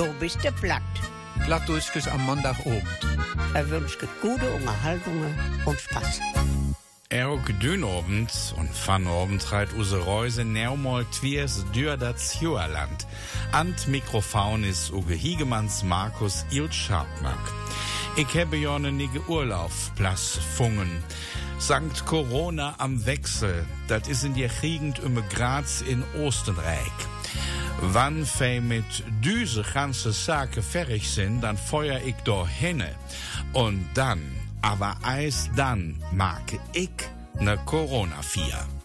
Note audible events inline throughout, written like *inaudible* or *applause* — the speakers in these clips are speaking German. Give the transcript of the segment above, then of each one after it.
Du bist der Platt. Plattdurchs am Montagabend. Er wünscht gute Unterhaltungen und Spaß. Auch Dünabend und Pfannabend treibt use Reuse neumol twiers dür das Juerland. Ant Mikrofon ist Uge Hiegemanns Markus Il Scharpnack. Ich habe ja ne nige Urlaub, Plas Fungen. Sankt Corona am Wechsel, das ist in der Gegend um Graz in Oostenrijk. Wann fei mit diese ganze Sache fertig sind, dann feuer ich da hinne. Und dann, aber eis dann, mag ich ne Corona-Vier.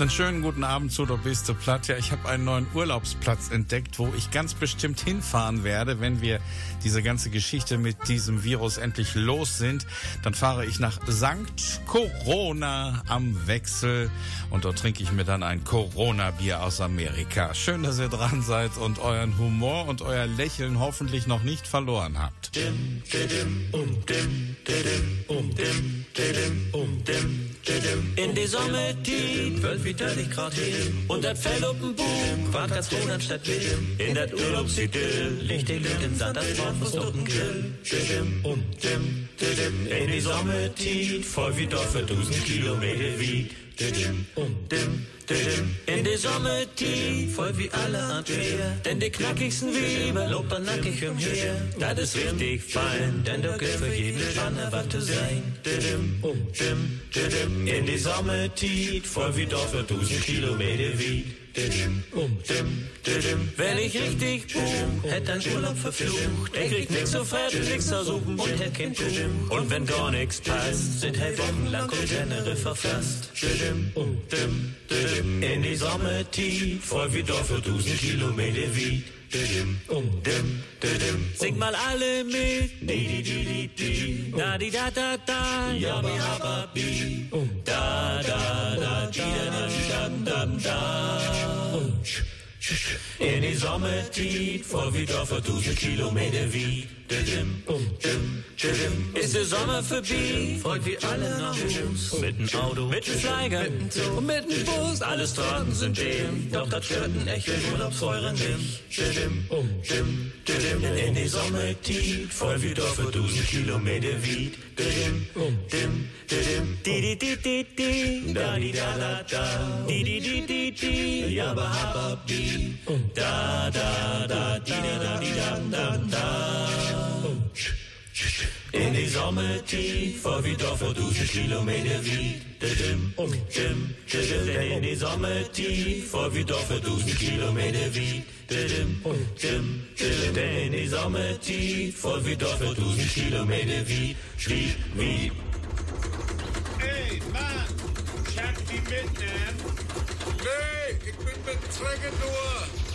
Einen schönen guten Abend zu der Biste Platt. Ja, ich habe einen neuen Urlaubsplatz entdeckt, wo ich ganz bestimmt hinfahren werde, wenn wir diese ganze Geschichte mit diesem Virus endlich los sind. Dann fahre ich nach Sankt Corona am Wechsel und dort trinke ich mir dann ein Corona-Bier aus Amerika. Schön, dass ihr dran seid und euren Humor und euer Lächeln hoffentlich noch nicht verloren habt. Dim, didim, um, dim, didim, um, dim, didim, um, dim, In die 12 wie 30 Grad hin. Und das Fell auf dem Bug, Quart ganz froh anstatt Wild. In das Urlaubsidyll, liegt die Lüt im Sand, das Braun muss auf Grill. In die Sommertit, voll wie Dorf für 1000 Kilometer wie. Um, dim, In die Sommertit, voll wie alle Art. Denn die knackigsten Weber lopern nackig umher. Das ist richtig fein, denn du gehst für jeden Spanne was zu sein. In die Sommertit, voll wie Dorf für 1000 Kilometer wie. Wenn ich richtig boom, hätt ein Urlaub verflucht. Er kriegt nix so fett, nix versuchen und er kennt. Und wenn gar nix passt, sind er wochenlang und Tenere verfasst. In die Sommertit, voll wie Dorf für 1000 Kilometer wie. Sing mal alle mit. Da, di, da, da, da. Ja, ba, ha, ba, bi. Da, da, da, di, da, da, da, da. In die Sommertit, voll wie für 1000 Kilometer wie. Ist der Sommer vorbei, folgt wie alle nach Hus. Mit dem Auto, mit dem Flieger, dem Zug, mit dem Bus. Alle Straßen sind dim, doch das stört einen echten Urlaubsfeuer nicht. In die Sommertit, voll wie Dorf 1000 Kilometer didim. Di, di, di, di, di. Da, di, da, da, da. Di, di, di, di, di. Ja, ba, ha, ba, bi. Da, da, da, di, da, da, di, da, da, da. In die Sommertit, voll wie Dorf vor 1000 Kilometer wie. Um, dim, didim. Denn in die Sommertit, voll wie Dorf für 1000 Kilometer wie. Um, dim, didim. Denn in die Sommertit, voll wie Dorf für 1000 Kilometer wie. Wie, wie. Hey, Mann! Check die mitnehmen? Nee, ich bin mit Träger nur.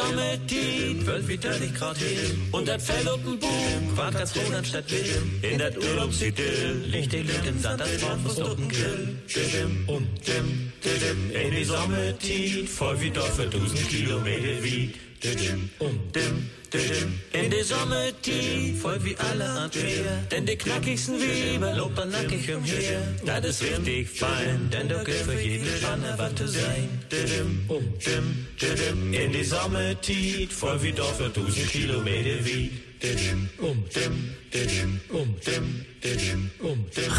Die Sommertit, 12 wie 30 Grad hin. Und das dem Bug, Quart ganz froh anstatt Wild. In das Urlaubsidyll, liegt die Lüt im Sand, das Braun muss dem Grill. Didim, um, dim, didim. In die Sommertit, voll wie Dorf für 1000 Kilometer wie. In die Sommertit, voll wie alle schwer. Denn die knackigsten Weber lopern nackig umher. Das ist richtig fein, denn du gehst für jeden Spanne was zu sein. In die Sommertit, voll wie Dorf für 1000 Kilometer wie. Dim, um.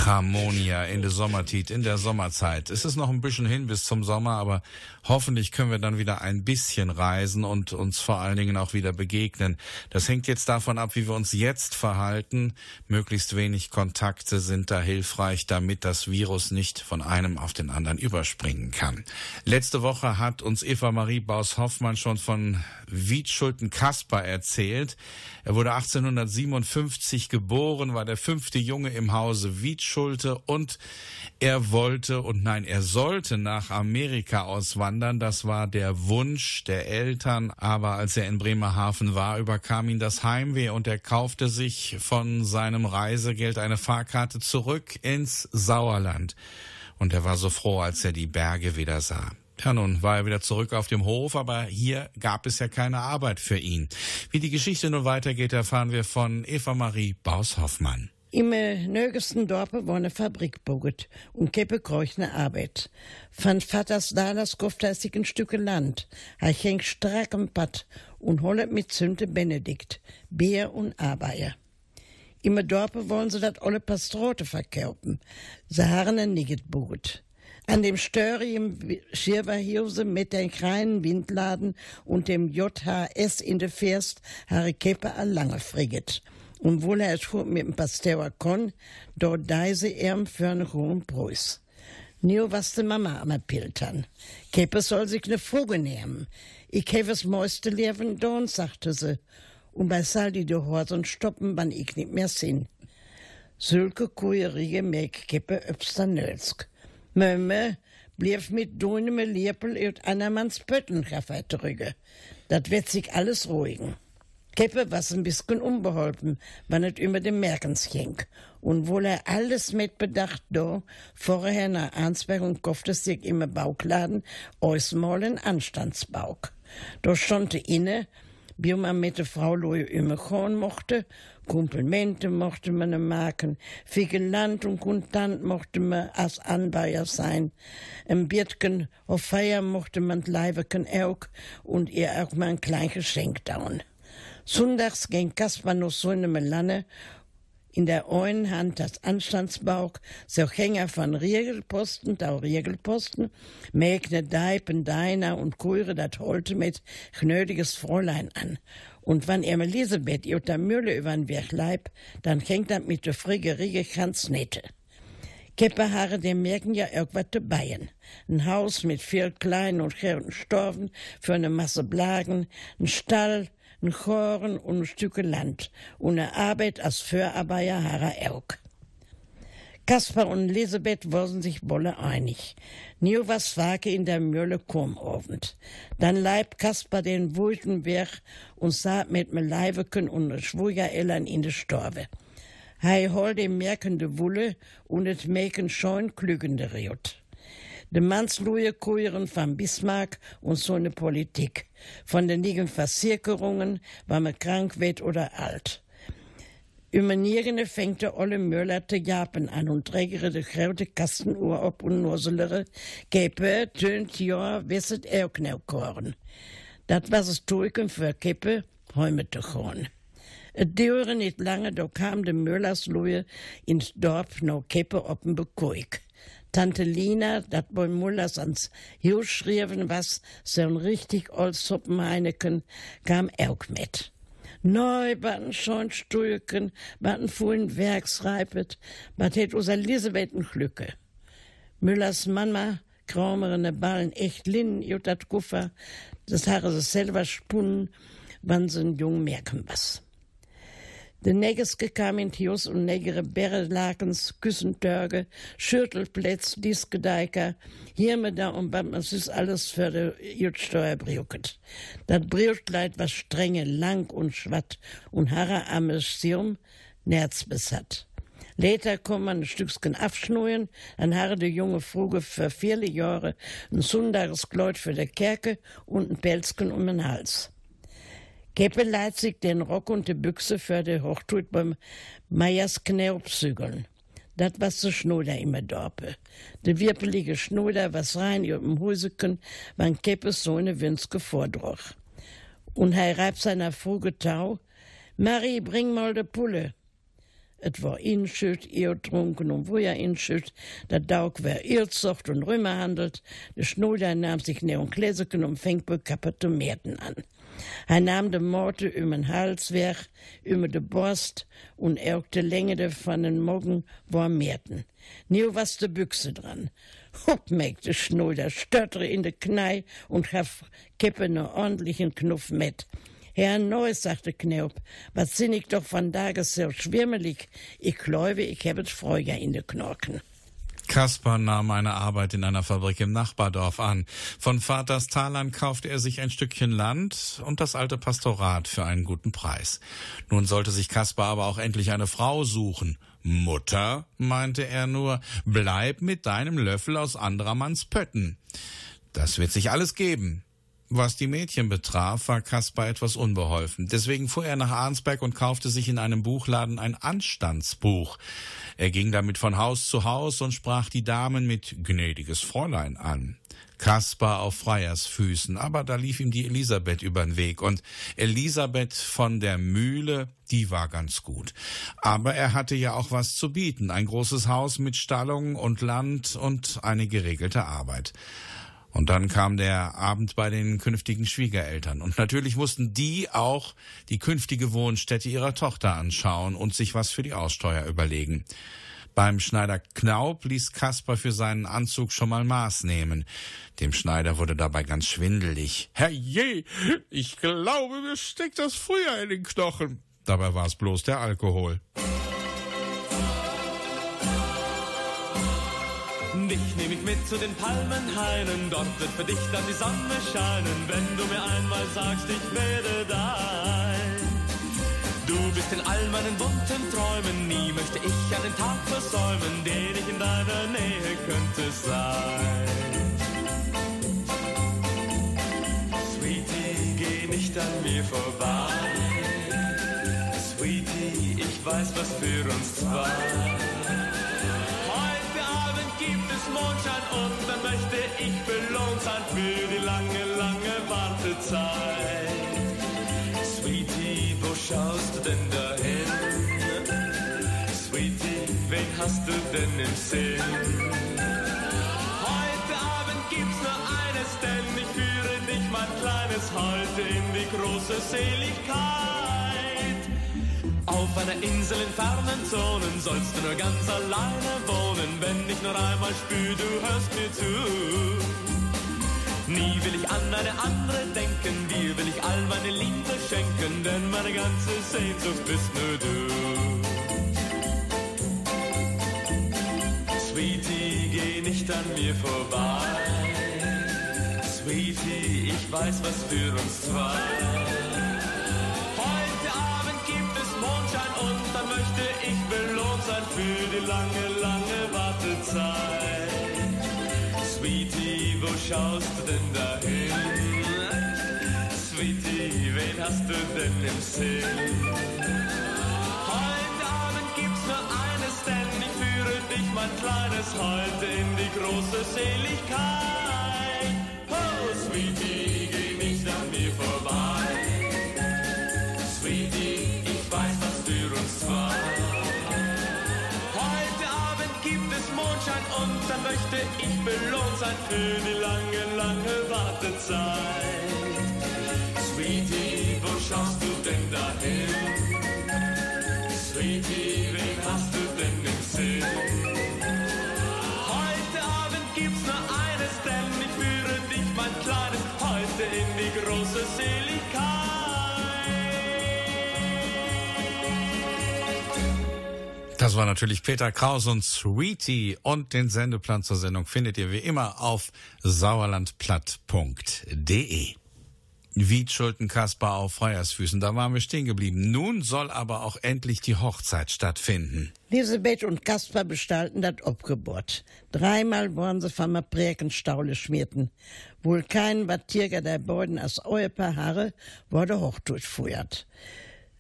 Harmonia in der Sommertit, in der Sommerzeit. Es ist noch ein bisschen hin bis zum Sommer, aber hoffentlich können wir dann wieder ein bisschen reisen und uns vor allen Dingen auch wieder begegnen. Das hängt jetzt davon ab, wie wir uns jetzt verhalten. Möglichst wenig Kontakte sind da hilfreich, damit das Virus nicht von einem auf den anderen überspringen kann. Letzte Woche hat uns Eva Marie Baus-Hoffmann schon von Wietschulten Kasper erzählt. Er wurde 1857 geboren, war der fünfte Junge im Hause Wietschulte und er wollte und nein, er sollte nach Amerika auswandern. Das war der Wunsch der Eltern. Aber als er in Bremerhaven war, überkam ihn das Heimweh und er kaufte sich von seinem Reisegeld eine Fahrkarte zurück ins Sauerland. Und er war so froh, als er die Berge wieder sah. Ja, nun war er wieder zurück auf dem Hof, aber hier gab es ja keine Arbeit für ihn. Wie die Geschichte nun weitergeht, erfahren wir von Eva Marie Baus-Hoffmann. Im nögesten Dorpe war eine Fabrik boget und keppe kreuchne Arbeit. Van Vaters Dalas sich ein Stücke Land. Er hängt strack im Patt und holet mit Zünte Benedikt, Bier und Arbeier. Im Dorpe wollen sie dat alle Pastrote verkaufen. Sie haben ein Nigget boget. An dem Störi im Schirverhuse mit den kleinen Windladen und dem JHS in der First habe Keppe a lange friget. Und wohl er es mit dem Pasteur kon, dort deise er für einen hohen Preis. Nur was die Mama am Piltern. Keppe soll sich ne Vogel nehmen. Ich habe es meiste Leben don, sagte sie. Und bei Saldi die Horsen stoppen, wann ich nicht mehr sinn. Sülke kuierige Mäg Keppe öbster Nölsk. Mömme blieb mit duinem Liepel ut Annermanns Pöttenkaffee drüge. Dat wird sich alles ruhigen. Keppe was ein bisschen unbeholfen, wann et über dem Merkens ging. Und wohl er alles mit Bedacht do, vorher nach Arnsberg und kaufte sich im Bauchladen, ausmal ein Anstandsbauk. Da stand inne, wie man mit der Frau Lohe immer gehen mochte, Komplimente mochte man machen, viel Land und Kontant mochte man als Anbeier sein. Ein Biertchen auf Feier mochte man Leibeken auch und ihr auch mal ein kleines Geschenk dauern. Sonntags ging Kaspar noch so eine Melanne in der einen Hand das Anstandsbauch, so Hänger von Riegelposten, da Riegelposten, Mägne Deipen, Deiner und Kure dat holte mit gnödiges Fräulein an. Und wann er Elisabeth der Mühle übern Weg leib, dann hängt dat mit der frige ganz nette. Kepperhaare, die merken ja irgendwas dabei. Ein Haus mit vier kleinen und scheren Storven für eine Masse Blagen, ein Stall, ein Choren und ein Stück Land und eine Arbeit als Förarbeiter Harrer Erk. Kaspar und Elisabeth waren sich wolle einig. Nie was wage in der Mühle kom Abend. Dann leib Kaspar den Wulten weg und sah mit me Leibeken und Schwugerellern in de Storbe. Hei hol dem merkende Wulle und et meken scheun klügende Riot. De Mannsloje Kuieren von Bismarck und so ne Politik. Von den liegen Versicherungen, war man krank wird oder alt. Übernierende fängt der olle Möller te Japan an und trägere de grote Kastenuhr op und noselere, Keppe tönt ja, wisset er knaukoren. Dat was es Tulken für Keppe, heume te gewoon. Het duurde lange, da kam de Müllersloje ins Dorf no Keppe oppen bekoik. Tante Lina, dat bei Mullers ans Hius schrieben, was so ein richtig old Suppenheineken, kam auch mit. Neu, baten schon Stulken, baten fuhren Werksreipet, bat het us Elisabethen Glücke. Müllers Mama, kraumerne Ballen, echt lin, jut dat Guffer, das Haare sie selber spunnen, wann sie jung merken was. De Negeske Tios und negere Berrelakens, Küssentörge, Schürtelplätz, Diskedeiker, hier mit da und bam, es ist alles für de Jutsteuer briuket. Dat Briutkleid war strenge, lang und schwatt und harre Amestium, Nerz besat. Later kom man ein Stückchen abschnurren, dann harre de junge Fruge für viele Jahre ein sundares Kleid für de Kerke und ein Pelzken um den Hals. Keppe leiht sich den Rock und die Büchse für die Hochtut beim Meyers Knerbzügeln. Dat was der Schnuder immer dorpe. De wirpelige Schnuder, was rein dem Huseken, wann Keppes so eine Winske vordroch. Und er reibt seiner Fruge Tau, Marie, bring mal de Pulle. Et war inschütt, ihr trunken und wo ja inschütt, der Daug wer Irrzocht und Römer handelt, de Schnuder nahm sich Neonkläseken und fängt bei Kapitomerten an. Hij nam de motor um den Hals weg, um de borst und auch de Länge von den Mogen war mehrten. Nu was de Büchse dran. Hopp, de Schnulder, stöttere in de Knei und haf kippe ne ordentlichen Knuff mit. Herr Neuss, sagte Knaup, was sind ich doch von Tages so schwirmelig? Ich glaube, ich habe Freude in de Knorken. Kaspar nahm eine Arbeit in einer Fabrik im Nachbardorf an. Von Vaters Talern kaufte er sich ein Stückchen Land und das alte Pastorat für einen guten Preis. Nun sollte sich Kaspar aber auch endlich eine Frau suchen. Mutter, meinte er nur, bleib mit deinem Löffel aus anderer Manns Pötten. Das wird sich alles geben. Was die Mädchen betraf, war Kaspar etwas unbeholfen. Deswegen fuhr er nach Arnsberg und kaufte sich in einem Buchladen ein Anstandsbuch. Er ging damit von Haus zu Haus und sprach die Damen mit gnädiges Fräulein an. Kaspar auf Freiersfüßen, aber da lief ihm die Elisabeth übern Weg und Elisabeth von der Mühle, die war ganz gut. Aber er hatte ja auch was zu bieten, ein großes Haus mit Stallung und Land und eine geregelte Arbeit. Und dann kam der Abend bei den künftigen Schwiegereltern. Und natürlich mussten die auch die künftige Wohnstätte ihrer Tochter anschauen und sich was für die Aussteuer überlegen. Beim Schneider Knaub ließ Kasper für seinen Anzug schon mal Maß nehmen. Dem Schneider wurde dabei ganz schwindelig. Herrje, ich glaube, mir steckt das früher in den Knochen. Dabei war es bloß der Alkohol. Dich nehme ich mit zu den Palmenhainen, dort wird für dich dann die Sonne scheinen, wenn du mir einmal sagst, ich werde dein. Du bist in all meinen bunten Träumen, nie möchte ich einen Tag versäumen, den ich in deiner Nähe könnte sein. Sweetie, geh nicht an mir vorbei. Sweetie, ich weiß, was für uns zwei. Mondschein und dann möchte ich belohnt sein für die lange, lange Wartezeit. Sweetie, wo schaust du denn dahin? Sweetie, wen hast du denn im Sinn? Heute Abend gibt's nur eines, denn ich führe dich, mein Kleines, heute in die große Seligkeit. Auf einer Insel in fernen Zonen sollst du nur ganz alleine wohnen, wenn ich nur einmal spür, du hörst mir zu. Nie will ich an eine andere denken, dir will ich all meine Liebe schenken, denn meine ganze Sehnsucht bist nur du. Sweetie, geh nicht an mir vorbei. Sweetie, ich weiß was für uns zwei. Für die lange, lange Wartezeit. Sweetie, wo schaust du denn dahin? Sweetie, wen hast du denn im Sinn? Heute Abend gibt's nur eines, denn ich führe dich, mein Kleines, heute in die große Seligkeit. Oh, Sweetie, geh nicht an mir vorbei. Dann möchte ich belohnt sein für die lange, lange Wartezeit. Sweetie, wo schaust du denn dahin? Sweetie, wen hast du denn im Sinn? Das war natürlich Peter Kraus und Sweetie und den Sendeplan zur Sendung findet ihr wie immer auf sauerlandplatt.de. Wiedschulten Kaspar auf Freiersfüßen, da waren wir stehen geblieben. Nun soll aber auch endlich die Hochzeit stattfinden. Elisabeth und Kaspar bestalten das Obgeburt. Dreimal waren sie vom Präkenstaule schmierten. Wohl kein Battierger der beiden als Ehepaar Haare wurde hoch durchfeuert.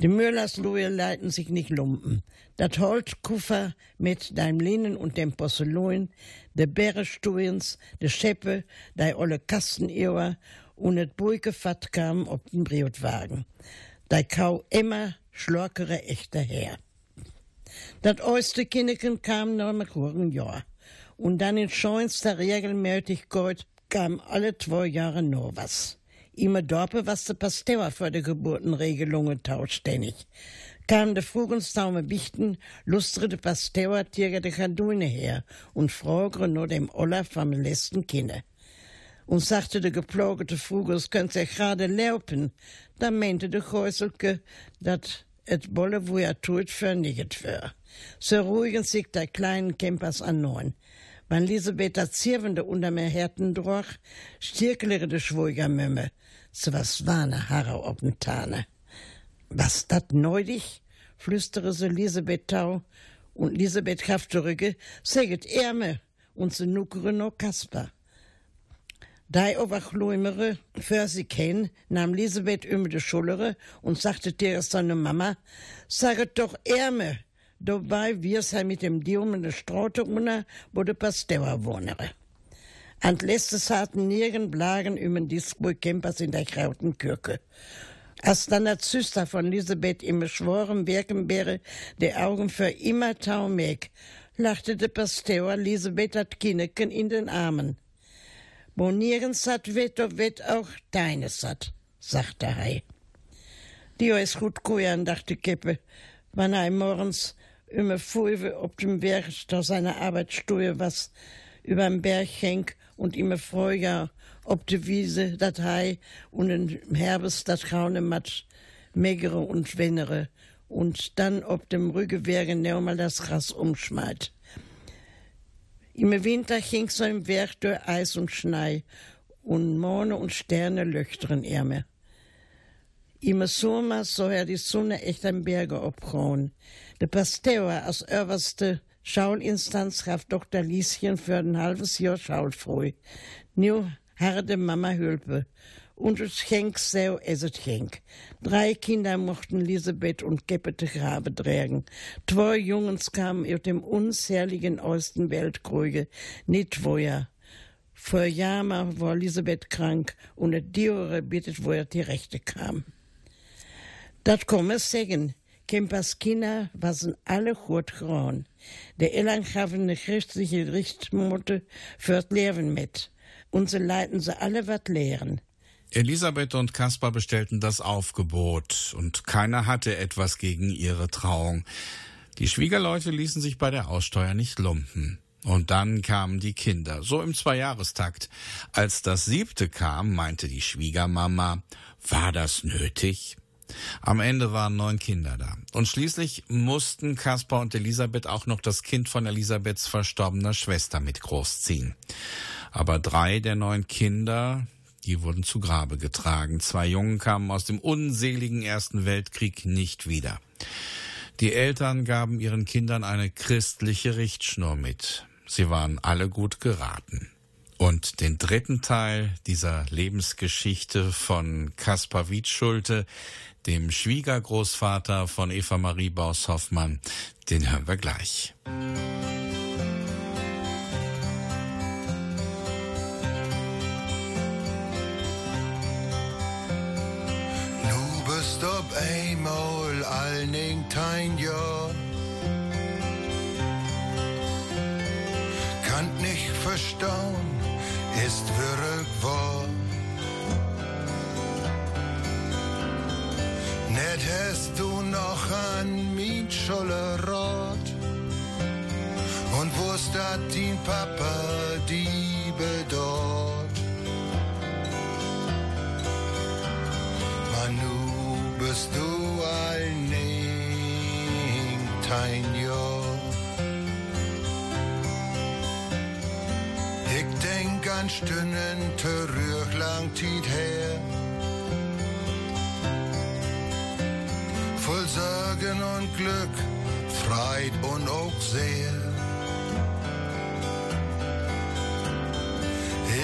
Die Müllerslohe leiten sich nicht lumpen. Dat Holzkuffer mit deinem Linen und dem Porzellan, de Bärestuins, de Scheppe, de olle Kastenewer und et Buikefat kam op den Briotwagen. De kau immer schlorkere echter her. Dat oiste Kinneken kam noch mit hohen Jahr. Und dann in scheinster Regelmäßigkeit kam alle zwei Jahre noch was. Immer dorpe was de Pasteur für de Geburtenregelungen tauschtändig. Kam de Vogelstaume Bichten, lustre de Pasteur Tierger de Kanduine her und fragre nur dem Olaf vom letzten Kinder und sagte der geplagete es könnte sich gerade laufen. Da meinte der Häuselke, dat et Bolle, wo er tut, vernichtet wär. So ruhigen sich der kleinen Campers an neun. Wenn Elisabeth das Zirwende unter mir Härten droch, stierklere de Schwuigermömme. So was war ne Haare ob Tane. Was dat neudig? flüstere so Elisabeth Tau. Und Elisabeth kraft zurücke, säget Ärme und so nuckere no Kasper. Da aber Glumere für sie kennen, nahm Elisabeth über die Schulere und sagte dir seine Mama, saget doch Ärme, dabei wir sei mit dem Dium in der Straute unter, wo der Pasteur wohnere. An letztes hatten nirgend Blagen über Disburg Campers in der Kirche. Als dann der Züster von Elisabeth im Schworen wirken wäre, die Augen für immer taumig, lachte der Pasteur Elisabeth hat Kinneken in den Armen. Wo nirgends hat da wird auch deines hat, sagte Hei. Dio ist gut kujan, dachte Kippe, wann er morgens immer Fuive ob dem Berg da seiner Arbeitsstuhe was überm Berg hängt und immer Freujahr ob de Wiese dat Hei und im Herbst dat Graune mat megere und wennere und dann ob dem Rügewerge mal das Gras umschmalt. Im Winter hing so im Werk durch Eis und Schnee und Mone und Sterne löchteren Ärme. Im Sommer so er die Sonne echt am Berge obgrauen. Der Pasteur als oberste Schaulinstanz gaf Dr. Lieschen für ein halbes Jahr schaulfreu. Nu harde Mama Hülpe und es Schenk so es Schenk. Drei Kinder mochten Elisabeth und Geppete Grabe tragen. Zwei Jungens kamen aus dem unzähligen Osten Weltkriege, nicht woher. Vor Jahren war Elisabeth krank und der Diore bittet, wo er die Rechte kam. Dat komme sagen. Kempers Kinder waren alle gut grauen. Der Eltern gaven eine christliche Richtmotte fürs Leben mit. Und sie leiten sie alle wat lehren. Elisabeth und Kaspar bestellten das Aufgebot und keiner hatte etwas gegen ihre Trauung. Die Schwiegerleute ließen sich bei der Aussteuer nicht lumpen. Und dann kamen die Kinder, so im Zweijahrestakt. Als das siebte kam, meinte die Schwiegermama, war das nötig? Am Ende waren neun Kinder da. Und schließlich mussten Kaspar und Elisabeth auch noch das Kind von Elisabeths verstorbener Schwester mit großziehen. Aber drei der neun Kinder, die wurden zu Grabe getragen. Zwei Jungen kamen aus dem unseligen Ersten Weltkrieg nicht wieder. Die Eltern gaben ihren Kindern eine christliche Richtschnur mit. Sie waren alle gut geraten. Und den dritten Teil dieser Lebensgeschichte von Kaspar Wiedschulte, dem Schwiegergroßvater von Eva Marie Baus-Hoffmann, den hören wir gleich. eenmaal alning tijn Jahr. Kann nicht verstauen, ist wirklich wahr. Net hast du noch an min Scholle Rot und wusst dat din Papa die bedort. Manu bist du kein Jahr. An Stunden terug lang Zeit her. Voll Sorgen und Glück, Freit und auch sehr.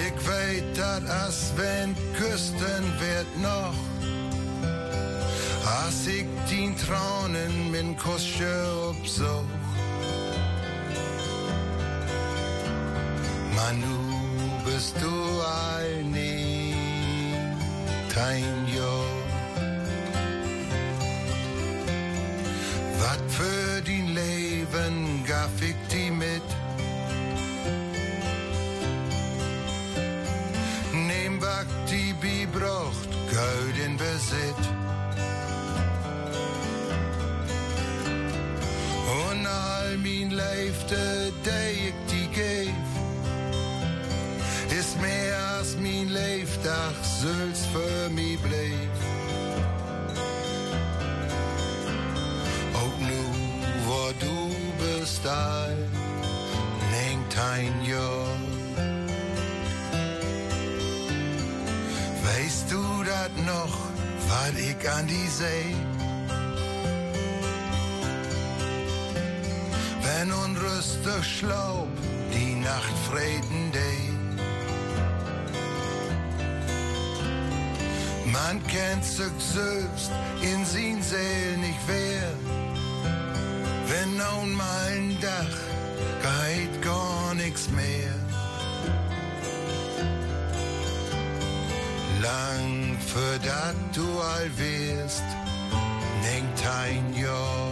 Ich weet dat as wenn Küsten wird noch Als ik tien tranen mijn kostje opzoog. Zee? en onrustig sloop die nacht vreten deed. Man kennt sich selbst in sin Seel nicht wer. Wenn nun mal ein Dach geht gar nix mehr. Für dat du all wirst, denkt ein Jahr.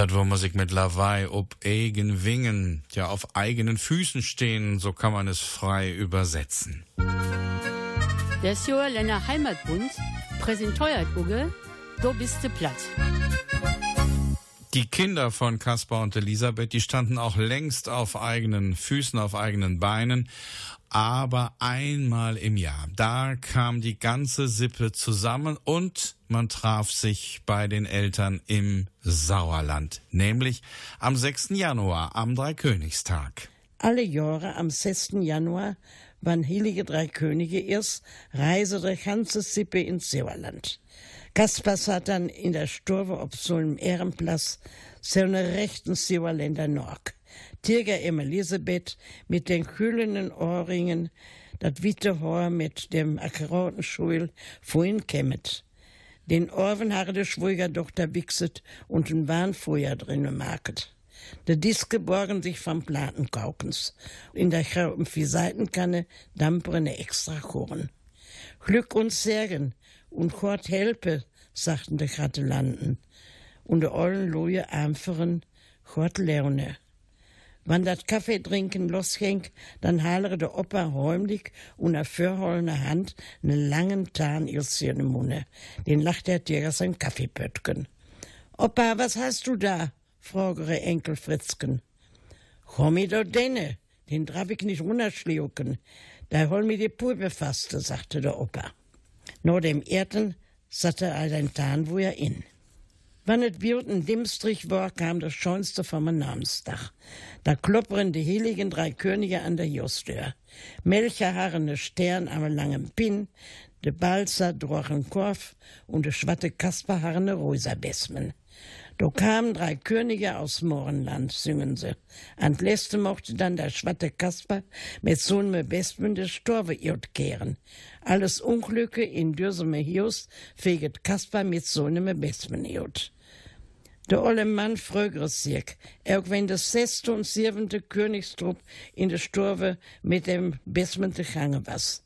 Das, wo man sich mit Lawaai ob eigen Wingen, ja auf eigenen Füßen stehen, so kann man es frei übersetzen. Der Sjoerländer Heimatbund präsentiert Uge, du bist platt. Die Kinder von Kaspar und Elisabeth, die standen auch längst auf eigenen Füßen, auf eigenen Beinen. Aber einmal im Jahr, da kam die ganze Sippe zusammen und man traf sich bei den Eltern im Sauerland, nämlich am 6. Januar, am Dreikönigstag. Alle Jahre am 6. Januar, wann Heilige Drei Könige erst, reise der ganze Sippe ins Sauerland. Kaspar saß dann in der Sturve ob so einem Ehrenplatz, so eine rechten Sauerländer Norg. Tirger im Elisabeth mit den kühlenden Ohrringen, dat witte Haar mit dem akkuraten Schuhl vorhin kämmet. Den Orven habe de Schwiegertochter wichset und ein Warnfeuer drinnen market. De Diske borgen sich vom Platenkaukens. In der grauen Seitenkanne damperne extra Korn. Glück uns Segen und Gott helpe, sagten de Gratulanten. Und de ollen Loje einfachen Gott lerne. Wann dat Kaffee trinken losging, dann halere de Opa räumlich und a vorhollene Hand ne langen Tarn ills in Munne. Den lacht der Tiger sein Kaffeepöttgen. Opa, was hast du da? fragere Enkel Fritzken. Komm i do denne, den darf ich nicht runterschlucken. Da hol mir die Pulpe faste, sagte der Opa. Nur dem Erden satte er den Tarn, wo er in. Wann et Bioten Dimstrich war, kam das Schönste vom Namenstag. Da klopperen die heiligen drei Könige an der Justür. Melcherharrene Stern am langen Pin, de Balzer drochen Korf und de schwatte Kasperharrene Rosa-Besmen. Do kamen drei Könige aus Mohrenland, singen sie. An letzte mochte dann der schwatte Kasper mit so einem Besmen des Storve irt kehren. Alles Unglücke in dürseme Hius feget Kasper mit so einem Besmen irt. Der olle Mann frögres sich, auch wenn das sechste und siebente Königstrupp in der Sturve mit dem Besmen te gange was.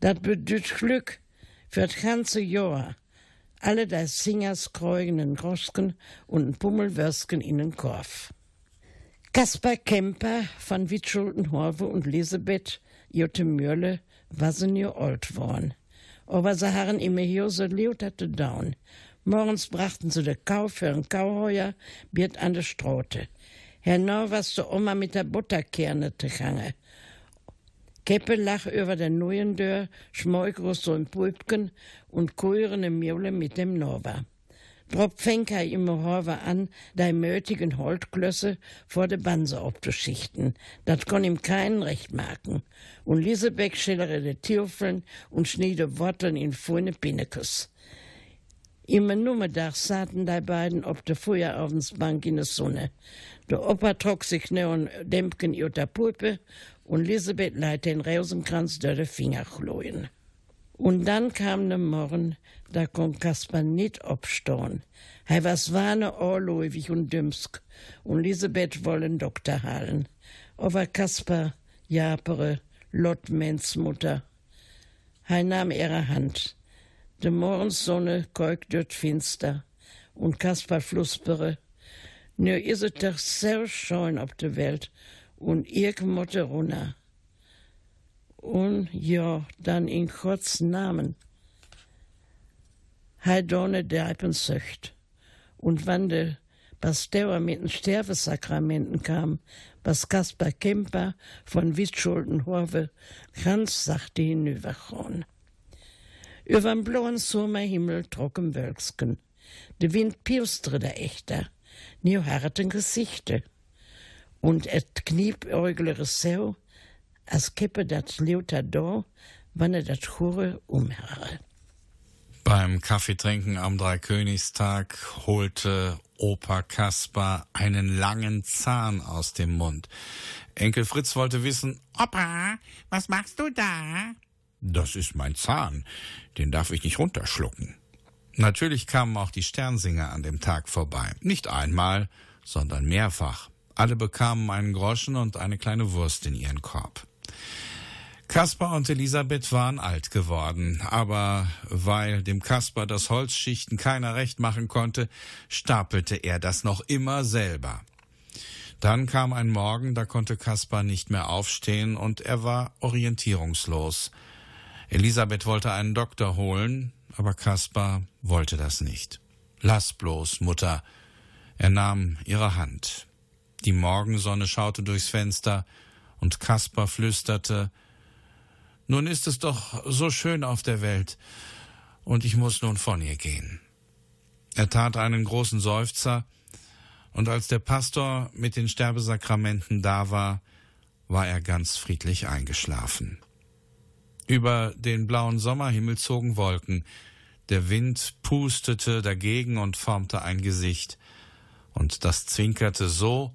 Dat bedüht Glück für das ganze Jahr. Alle da Singers kräugenden Grosken und Pummelwörsken in den Korf. Kaspar Kemper von Witschultenhorve und Elisabeth Jotte Mürle war nie alt worden. Aber sie haben immer hier so leut hatte down. Morgens brachten sie de Kau für ein Kauheuer, biert an de Strote. Hernau was de Oma mit der Butterkerne te gange. Keppe lach über der neuen Dörr, schmeugrus so ein Pulpken und kuirene Mjole mit dem Nova. Prop fängt er immer Horver an, die mötigen Holtklösse vor de Banse abzuschichten. Dat kon ihm keinen recht machen. Und Liesebeck schillere de Tiefeln und schniede Worten in feine Pinnekes. Immer nummerdag saßen die beiden op de Feueravensbank in der Sonne. Der Opa trug sich neon Dämpken ut der Pulpe und Lisebeth leit den Rosenkranz durch die Finger chloien. Und dann kam der Morgen, da kon Kaspar nicht abstehen. Er war swane orläufig und dümsk, und Lisebeth wollen Doktor halen. Aber Kaspar japere, Lottmens Mutter. Er nahm ihre Hand. De Morgensonne keukt dort finster, und Kaspar fluspere. Nu is het toch zo schön op de Welt, und motte runter. Und ja, dann in Gottes Namen. Hei donne Deipen söcht. Und wann de Pasteur mit den Sterbesakramenten kam, was Kaspar Kemper von Wittschuldenhorve ganz sachte hinübergehauen. Überm blauen Sommerhimmel trocken Wölksken. De Wind piustre der Echter, nie harten Gesichte. Und et kniepäuglere Sau, als kippe dat Leuter da, wann er dat Hure umherre. Beim Kaffeetrinken am Dreikönigstag holte Opa Kaspar einen langen Zahn aus dem Mund. Enkel Fritz wollte wissen, Opa, was machst du da? Das ist mein Zahn, den darf ich nicht runterschlucken. Natürlich kamen auch die Sternsinger an dem Tag vorbei. Nicht einmal, sondern mehrfach. Alle bekamen einen Groschen und eine kleine Wurst in ihren Korb. Kaspar und Elisabeth waren alt geworden, aber weil dem Kaspar das Holzschichten keiner recht machen konnte, stapelte er das noch immer selber. Dann kam ein Morgen, da konnte Kaspar nicht mehr aufstehen und er war orientierungslos. Elisabeth wollte einen Doktor holen, aber Kaspar wollte das nicht. Lass bloß, Mutter. Er nahm ihre Hand. Die Morgensonne schaute durchs Fenster und Kaspar flüsterte, nun ist es doch so schön auf der Welt, und ich muss nun von ihr gehen. Er tat einen großen Seufzer, und als der Pastor mit den Sterbesakramenten da war, war er ganz friedlich eingeschlafen. Über den blauen Sommerhimmel zogen Wolken, der Wind pustete dagegen und formte ein Gesicht, und das zwinkerte so,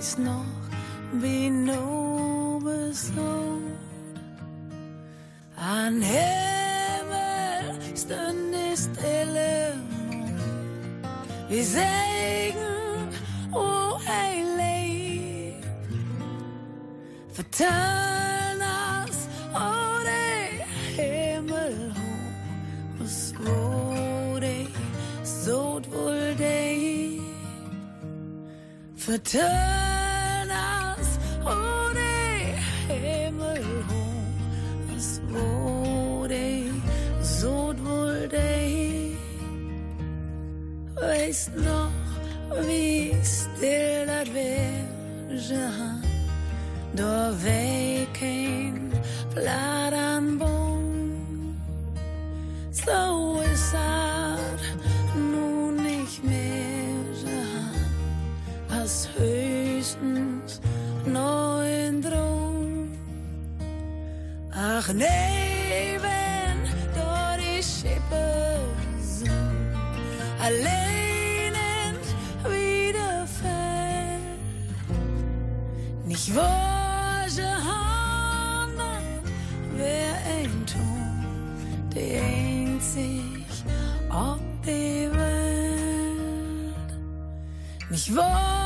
weiß noch wie nobes an Himmel stünde stille wie Segen oh heilig vertan Saturn's holy Himmel hoch, das wurde so wohl dei. Weißt noch, wie still das Virgen, da wecken, flattern nicht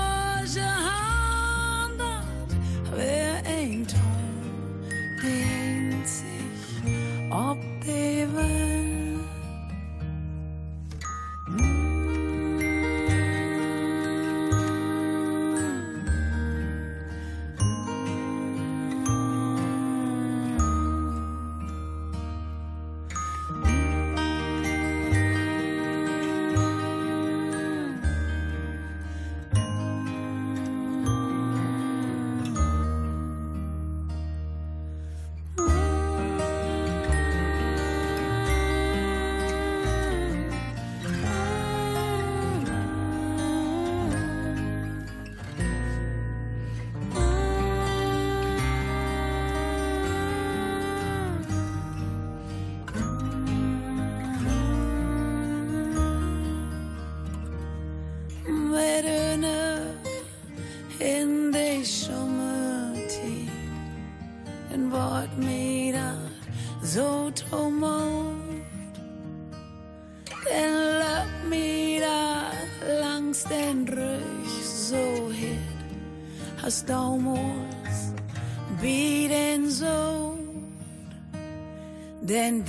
Den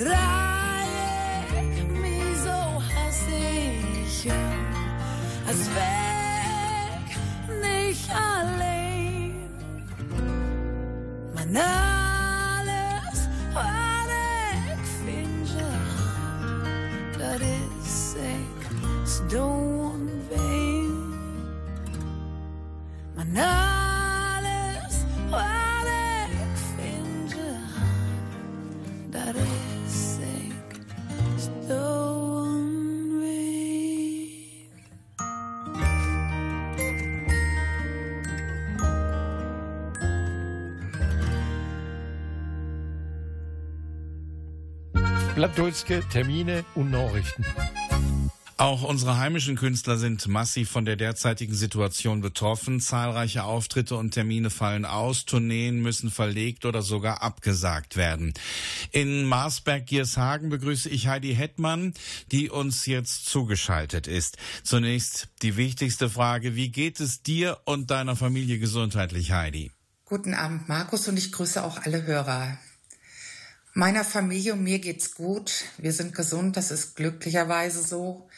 Plattdeutsche Termine und Nachrichten. Auch unsere heimischen Künstler sind massiv von der derzeitigen Situation betroffen. Zahlreiche Auftritte und Termine fallen aus, Tourneen müssen verlegt oder sogar abgesagt werden. In Marsberg-Giershagen begrüße ich Heidi Hettmann, die uns jetzt zugeschaltet ist. Zunächst die wichtigste Frage, wie geht es dir und deiner Familie gesundheitlich, Heidi? Guten Abend, Markus, und ich grüße auch alle Hörer. Meiner Familie und mir geht's gut. Wir sind gesund, das ist glücklicherweise so.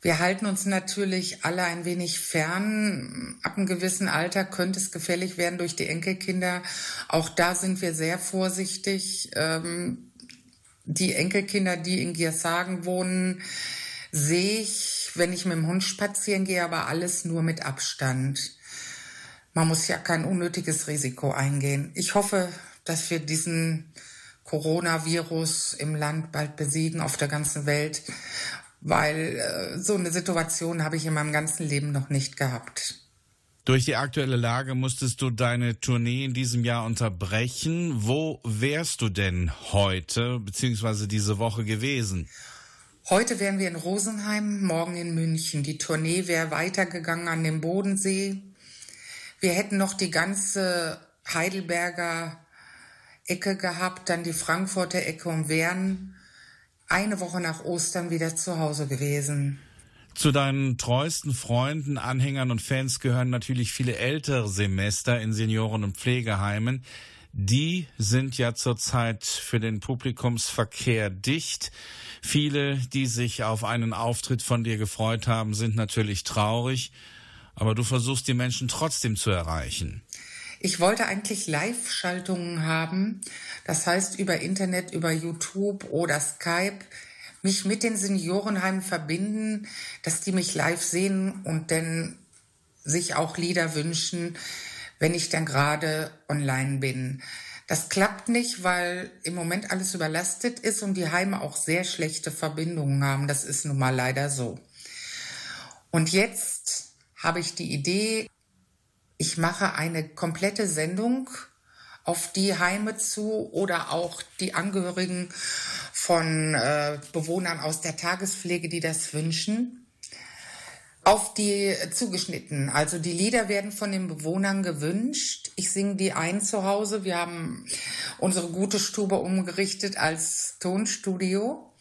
Wir halten uns natürlich alle ein wenig fern. Ab einem gewissen Alter könnte es gefährlich werden durch die Enkelkinder. Auch da sind wir sehr vorsichtig. Ähm, die Enkelkinder, die in Giershagen wohnen, sehe ich, wenn ich mit dem Hund spazieren gehe, aber alles nur mit Abstand. Man muss ja kein unnötiges Risiko eingehen. Ich hoffe, dass wir diesen Coronavirus im Land bald besiegen auf der ganzen Welt, weil äh, so eine Situation habe ich in meinem ganzen Leben noch nicht gehabt. Durch die aktuelle Lage musstest du deine Tournee in diesem Jahr unterbrechen. Wo wärst du denn heute bzw. diese Woche gewesen? Heute wären wir in Rosenheim, morgen in München. Die Tournee wäre weitergegangen an dem Bodensee. Wir hätten noch die ganze Heidelberger Ecke gehabt, dann die Frankfurter Ecke und wären eine Woche nach Ostern wieder zu Hause gewesen. Zu deinen treuesten Freunden, Anhängern und Fans gehören natürlich viele ältere Semester in Senioren- und Pflegeheimen. Die sind ja zurzeit für den Publikumsverkehr dicht. Viele, die sich auf einen Auftritt von dir gefreut haben, sind natürlich traurig. Aber du versuchst die Menschen trotzdem zu erreichen. Ich wollte eigentlich Live-Schaltungen haben, das heißt über Internet, über YouTube oder Skype, mich mit den Seniorenheimen verbinden, dass die mich live sehen und dann sich auch Lieder wünschen, wenn ich dann gerade online bin. Das klappt nicht, weil im Moment alles überlastet ist und die Heime auch sehr schlechte Verbindungen haben. Das ist nun mal leider so. Und jetzt habe ich die Idee, ich mache eine komplette Sendung auf die Heime zu oder auch die Angehörigen von äh, Bewohnern aus der Tagespflege, die das wünschen, auf die zugeschnitten. Also die Lieder werden von den Bewohnern gewünscht. Ich singe die ein zu Hause. Wir haben unsere gute Stube umgerichtet als Tonstudio.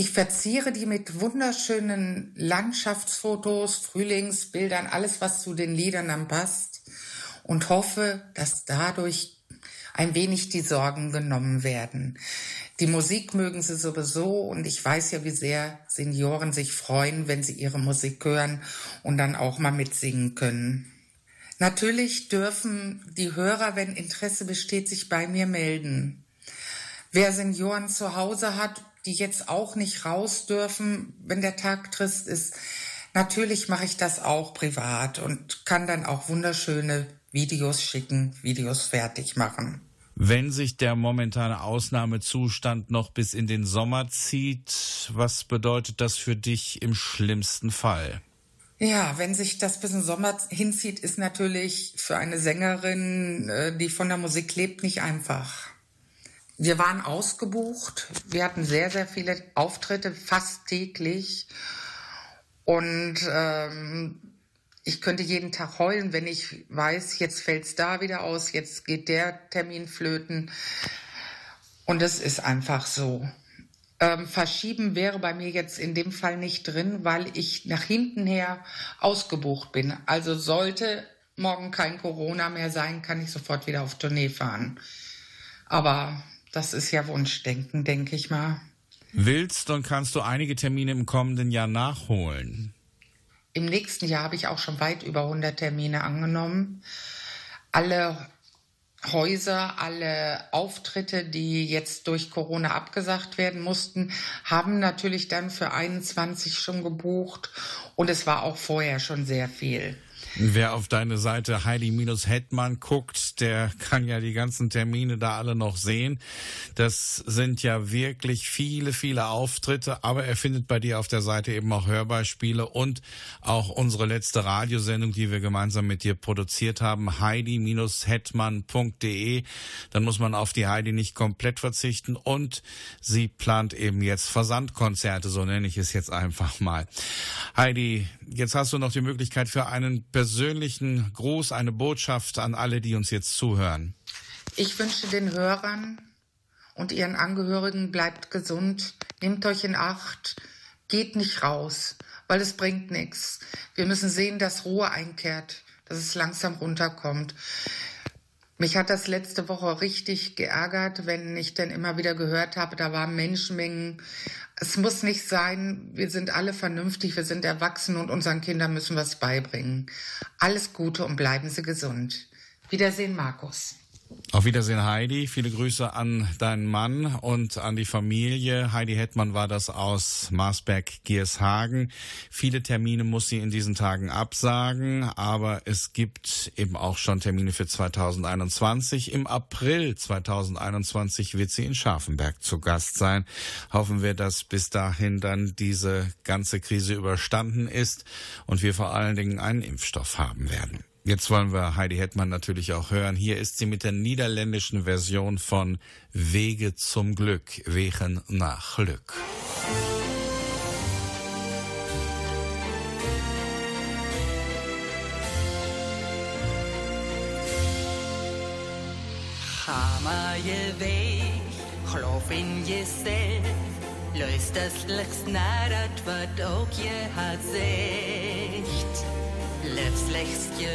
Ich verziere die mit wunderschönen Landschaftsfotos, Frühlingsbildern, alles, was zu den Liedern dann passt und hoffe, dass dadurch ein wenig die Sorgen genommen werden. Die Musik mögen sie sowieso und ich weiß ja, wie sehr Senioren sich freuen, wenn sie ihre Musik hören und dann auch mal mitsingen können. Natürlich dürfen die Hörer, wenn Interesse besteht, sich bei mir melden. Wer Senioren zu Hause hat, die jetzt auch nicht raus dürfen, wenn der Tag trist ist. Natürlich mache ich das auch privat und kann dann auch wunderschöne Videos schicken, Videos fertig machen. Wenn sich der momentane Ausnahmezustand noch bis in den Sommer zieht, was bedeutet das für dich im schlimmsten Fall? Ja, wenn sich das bis in den Sommer hinzieht, ist natürlich für eine Sängerin, äh, die von der Musik lebt, nicht einfach. Wir waren ausgebucht. Wir hatten sehr, sehr viele Auftritte, fast täglich. Und ähm, ich könnte jeden Tag heulen, wenn ich weiß, jetzt fällt's da wieder aus, jetzt geht der Termin flöten. Und es ist einfach so. Ähm, verschieben wäre bei mir jetzt in dem Fall nicht drin, weil ich nach hinten her ausgebucht bin. Also sollte morgen kein Corona mehr sein, kann ich sofort wieder auf Tournee fahren. Aber das ist ja Wunschdenken, denke ich mal. Willst und kannst du einige Termine im kommenden Jahr nachholen? Im nächsten Jahr habe ich auch schon weit über 100 Termine angenommen. Alle Häuser, alle Auftritte, die jetzt durch Corona abgesagt werden mussten, haben natürlich dann für 21 schon gebucht und es war auch vorher schon sehr viel. Wer auf deine Seite Heidi-Hetman guckt, der kann ja die ganzen Termine da alle noch sehen. Das sind ja wirklich viele, viele Auftritte, aber er findet bei dir auf der Seite eben auch Hörbeispiele und auch unsere letzte Radiosendung, die wir gemeinsam mit dir produziert haben, heidi-hetman.de. Dann muss man auf die Heidi nicht komplett verzichten und sie plant eben jetzt Versandkonzerte, so nenne ich es jetzt einfach mal. Heidi, jetzt hast du noch die Möglichkeit für einen persönlichen Gruß, eine Botschaft an alle, die uns jetzt zuhören? Ich wünsche den Hörern und ihren Angehörigen bleibt gesund, nehmt euch in Acht, geht nicht raus, weil es bringt nichts. Wir müssen sehen, dass Ruhe einkehrt, dass es langsam runterkommt. Mich hat das letzte Woche richtig geärgert, wenn ich dann immer wieder gehört habe, da waren Menschenmengen. Es muss nicht sein, wir sind alle vernünftig, wir sind erwachsen und unseren Kindern müssen es beibringen. Alles Gute und bleiben Sie gesund. Wiedersehen, Markus. Auf Wiedersehen, Heidi. Viele Grüße an deinen Mann und an die Familie. Heidi Hetmann war das aus Marsberg-Giershagen. Viele Termine muss sie in diesen Tagen absagen, aber es gibt eben auch schon Termine für 2021. Im April 2021 wird sie in Scharfenberg zu Gast sein. Hoffen wir, dass bis dahin dann diese ganze Krise überstanden ist und wir vor allen Dingen einen Impfstoff haben werden. Jetzt wollen wir Heidi Hetmann natürlich auch hören. Hier ist sie mit der niederländischen Version von Wege zum Glück, Wegen nach Glück. Ga maar je weg, geloof in jezelf. Luister slechts naar dat wat ook je hart zegt.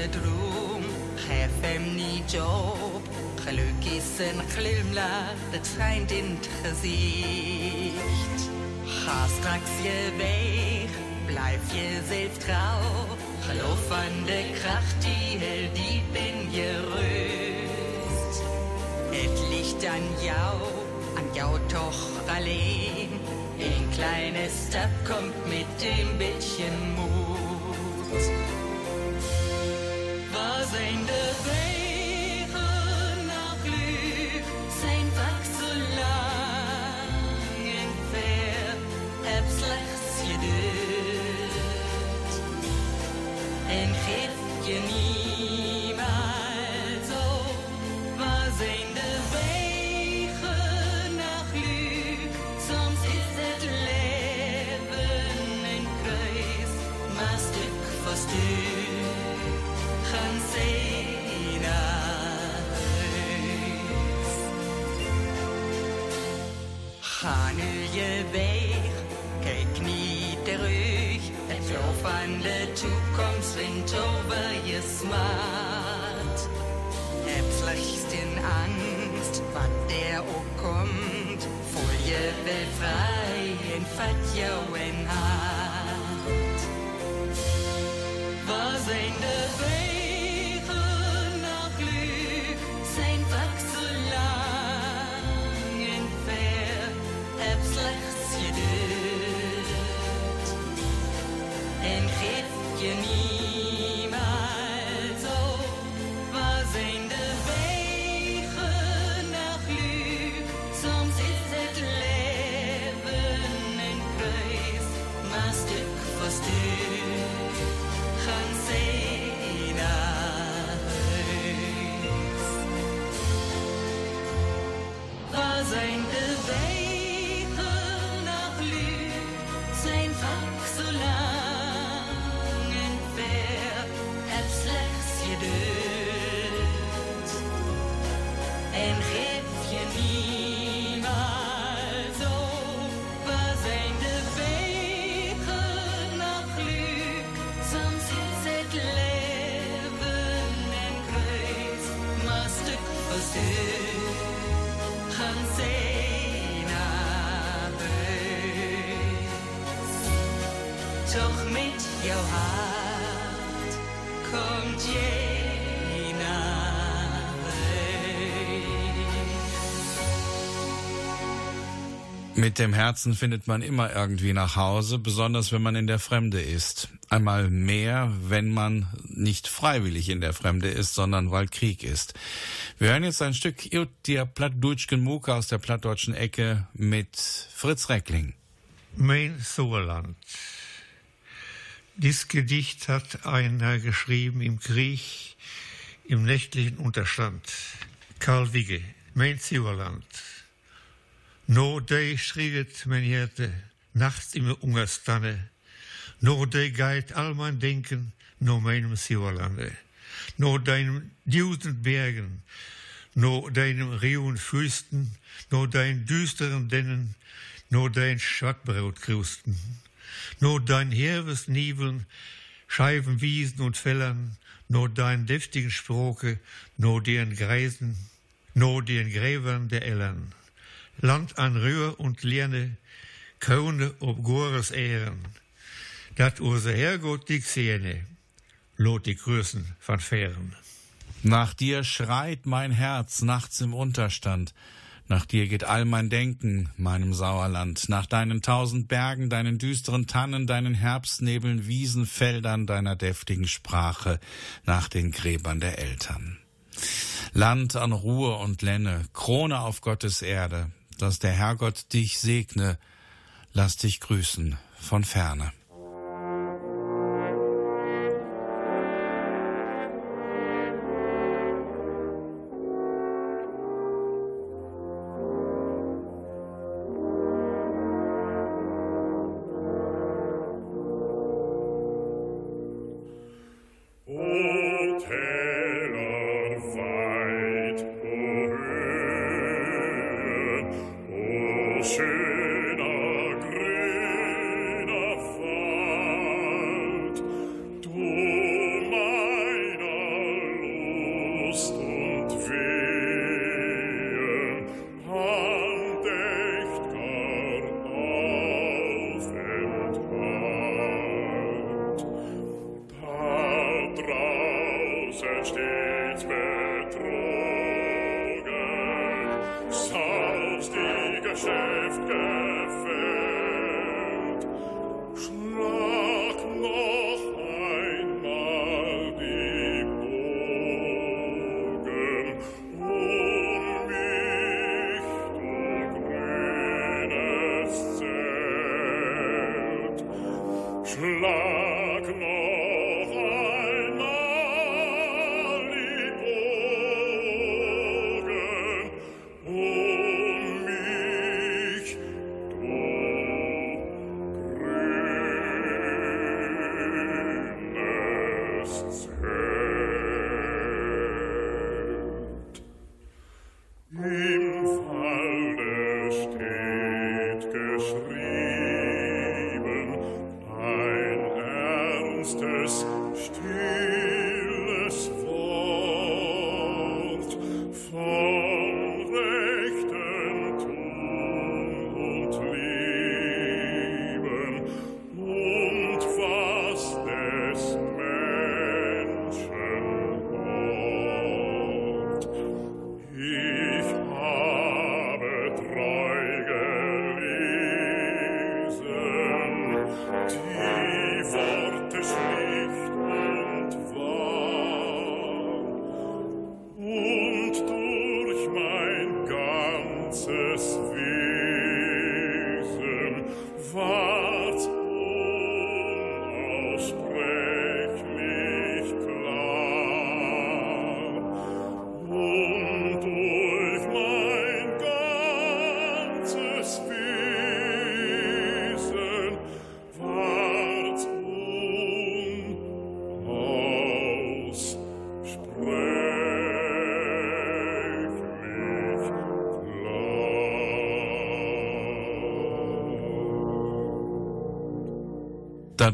Droom, geef hem niet op. Geluk is een glimlach, dat schijnt in het gezicht. Ga straks je weg, blijf jezelf trouw. Geloof aan de kracht die heel diep in je rust. Het ligt aan jou, aan jou toch alleen. Een kleine stap komt met een beetje moed. ain't the Ga nu je weg, kijk niet terug. Het geloof aan de toekomst wint over je smart. Heb slechts in angst, wat er ook komt. Voel je wel vrij en vat Mit dem Herzen findet man immer irgendwie nach Hause, besonders wenn man in der Fremde ist. Einmal mehr, wenn man nicht freiwillig in der Fremde ist, sondern weil Krieg ist. Wir hören jetzt ein Stück der Plattdeutschen Muke aus der plattdeutschen Ecke mit Fritz Reckling. Mein Sauerland. Dies Gedicht hat einer geschrieben im Krieg, im nächtlichen Unterstand. Karl Wigge, mein Sauerland. No dei schriet mein Herte, nachts im Ungerstanne. No dei geit all mein Denken, no meinem Sauerlande. No deinem tausend Bergen, no deinem riuen Fürsten, no dein düsteren Dennen, no dein Schwattbrautkrusten, no dein herbes Nibeln, Scheiben Wiesen und Fellern, no dein deftigen Sproke, no deren Greisen, no den Gräbern der Ellern. Land an Röhr und Lerne, Krone ob Gores Ehren. Dat unser Herrgott dich sehne, lot die Größen von Fähren. Nach dir schreit mein Herz nachts im Unterstand. Nach dir geht all mein Denken, meinem Sauerland, nach deinen tausend Bergen, deinen düsteren Tannen, deinen Herbstnebeln, Wiesen, Feldern, deiner deftigen Sprache, nach den Gräbern der Eltern. Land an Ruhe und Lenne, Krone auf Gottes Erde, dass der Herrgott dich segne, lass dich grüßen von ferne.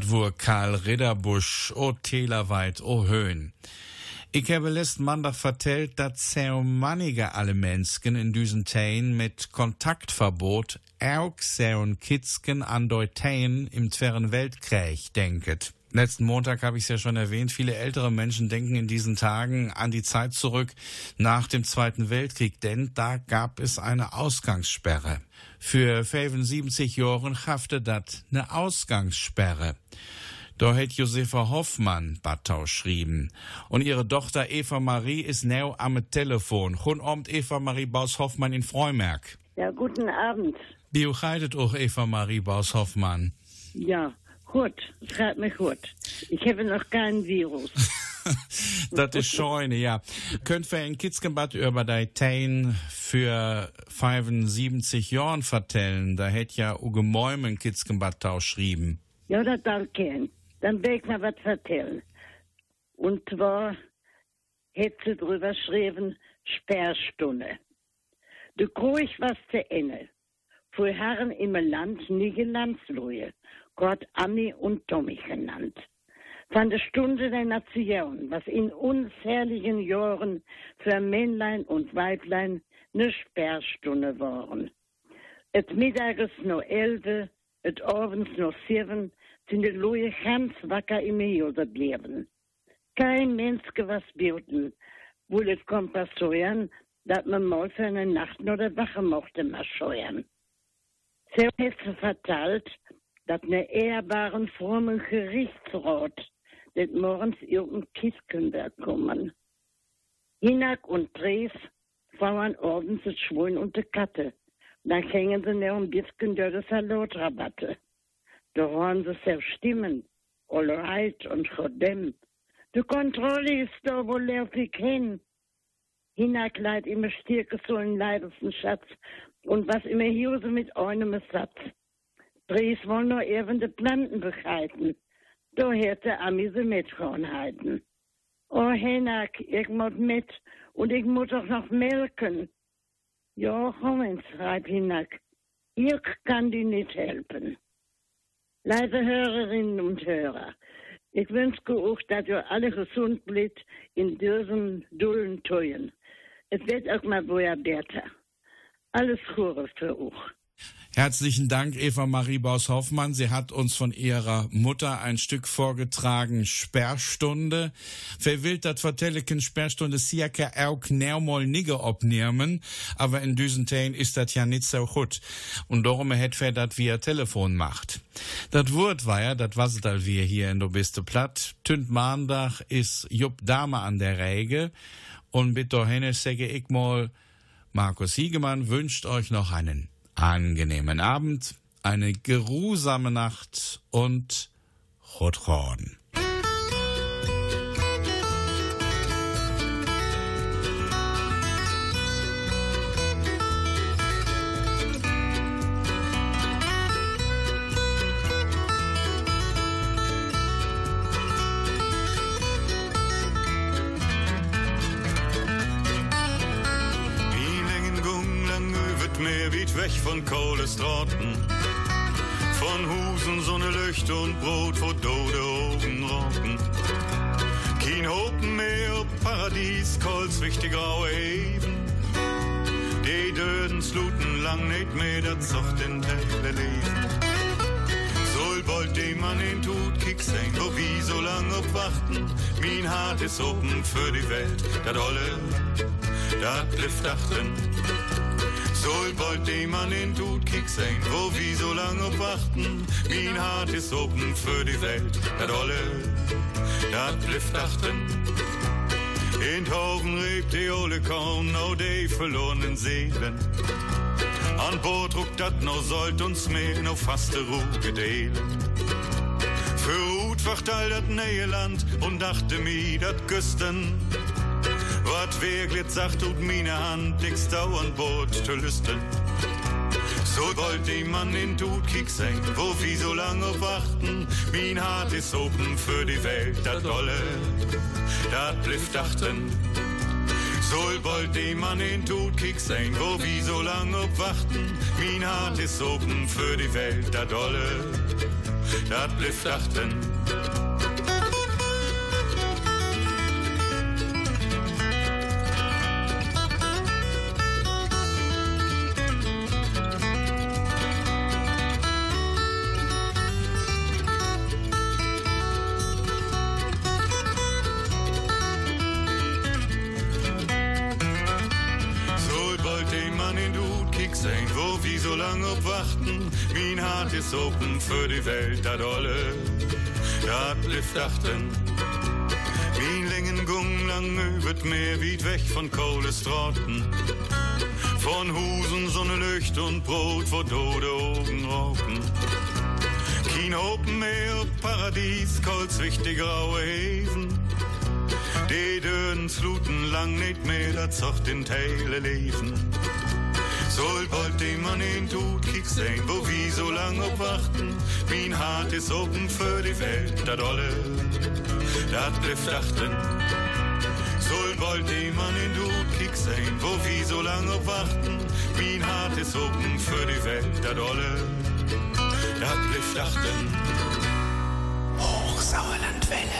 Dat wur Karl Ridderbusch, o Tälerweit, o Höhen. Ich habe letzten Montag vertellt, dass sehr manige alle Menschen in diesen Tagen mit Kontaktverbot auch sehr Kidsken an Deuteien im Zweiten Weltkrieg denket. Letzten Montag habe ich es ja schon erwähnt, viele ältere Menschen denken in diesen Tagen an die Zeit zurück nach dem Zweiten Weltkrieg, denn da gab es eine Ausgangssperre. Für 75 Jahre hafte dat eine Ausgangssperre. Da hat Josefa Hoffmann Battau schrieben. Und ihre Tochter Eva Marie ist now am Telefon. Guten Abend, Eva Marie Baus Hoffmann in Freumerk. Ja, guten Abend. Heidet auch Eva Marie Baus Hoffmann? Ja, gut. Es geht mir gut. Ich habe noch keinen Virus. *laughs* das ist schön, ja. Könnt wir in Kitzkenbad über die Tein für 75 Jahren vertellen? Da hätt ja Uge Mäum in Kitzkenbad geschrieben. Ja, das gehen. Dann will ich mal was erzählen. Und zwar hat sie drüber geschrieben, Sperrstunde. Du kruig was zu Ende. Für Herren im Land nie Landsluje, Gott Anni und Tommy genannt. Von der Stunde der Nation, was in unzähligen Jahren für Männlein und Weiblein ne Sperrstunde waren. Et Mittages noch elfe, et Abends noch sieben, sind die Leute ganz wacker im Himmel geblieben. Kein Mensch was bieten, wohl es kommt passieren, dass man mal für eine Nacht oder Wache mochte mal scheuern. So hat sie verteilt, dass eine ehrbaren, frommen Gerichtsrat det morgens irgendein Kiskenberg kommen. Hinak und Dres fahren abends das Schwulen und die Katte. Dann hängen sie noch ein bisschen durch das Salotrabatte. Da hören sie sehr Stimmen, Allright und Chodem. Die Kontrolle ist da, wo lauf ich hin. Hinak leiht immer stärker so einen leidesten Schatz und was immer hier so mit einem Satz. Dres wollen nur eben die Planten bereiten. Da hätte Ami sie mitgehalten. Oh, Hinak, ich muss mit und ich muss auch noch melken. Ja, komm ins Reib Hinak. Ich kann dir nicht helfen. Liebe Hörerinnen und Hörer, ich wünsche auch, dass ihr alle gesund bleibt in diesen dullen Teuren. Es wird auch mal wohl besser. Alles Gute für euch. Herzlichen Dank, Eva Marie Baus-Hoffmann. Sie hat uns von ihrer Mutter ein Stück vorgetragen, Sperrstunde. Wer will das vertellen, Sperrstunde circa auch neunmal nigge abnehmen, aber in diesen Tagen ist das ja nicht so gut. Und darum hätt wir das via Telefon macht. Das Wort war ja, das was da wir hier in der Biste Platt. Tünd Maandag ist Jupp Dame an der Rege. Und mit dahin sage ich mal, Markus Hiegemann wünscht euch noch einen angenehmen Abend, eine geruhsame Nacht und Rotron. Weg von Kohlestraten. Von Husen, Sonne, Licht und Brot, wo dode Augen roten. Kein Hopen mehr, Paradies, kolzwichtig graue Eben. Die Döden sluten lang nicht mehr, das Zocht in Teile lesen. Soll bald dem Mann in Tod kick sein, wo wie so lang obwachten. Mein Hart ist open für die Welt, dat Olle, dat bliff dachten. Soll bald dem Mann in Tod kick sein, wo wie so lang obwachten. Mein Hart ist open für die Welt, dat Olle, dat bliff dachten. In Tauben rebt die Ole kaum no de verlorenen Seelen. An Bord druckt dat no sollt uns mehr no faste Ruhe gedelen. Für wacht all dat Näheland und dachte mi dat Küsten. Wat wirklich sagt, tut meine Hand, nix dauernd Boot zu lüsten. So wollt die Mann in Tut kick sein, wo wie so lange warten. Mein Hart ist open für die Welt, dat Dolle, dat bliff dachten. Soll wollt die Mann in Tut kick sein, wo wie so lange warten. Mein Hart ist open für die Welt, dat Dolle, dat bliff dachten. Hart ist open für die Welt, da dolle, dat lift achten. Mein Längen gung lang über Meer, weit weg von Kohlestraten. Von Husen, Sonne, Licht und Brot, wo dode Augen rauchen. Kein Open Meer, Paradies, kolzwichtig graue Häfen. Die Dönen sluten lang nicht mehr, dat zocht in Teile Leben. Soll bald dem man ihn tut, kick sein, wo wie so lang obwachten. Mein Hart ist open für die Welt, dat alle, dat bleibt achten. Soll bald dem man ihn tut, sein, wo wie so lang obwachten. Mein Hart ist open für die Welt, dat alle, dat bleibt achten. Hochsauerlandwelle.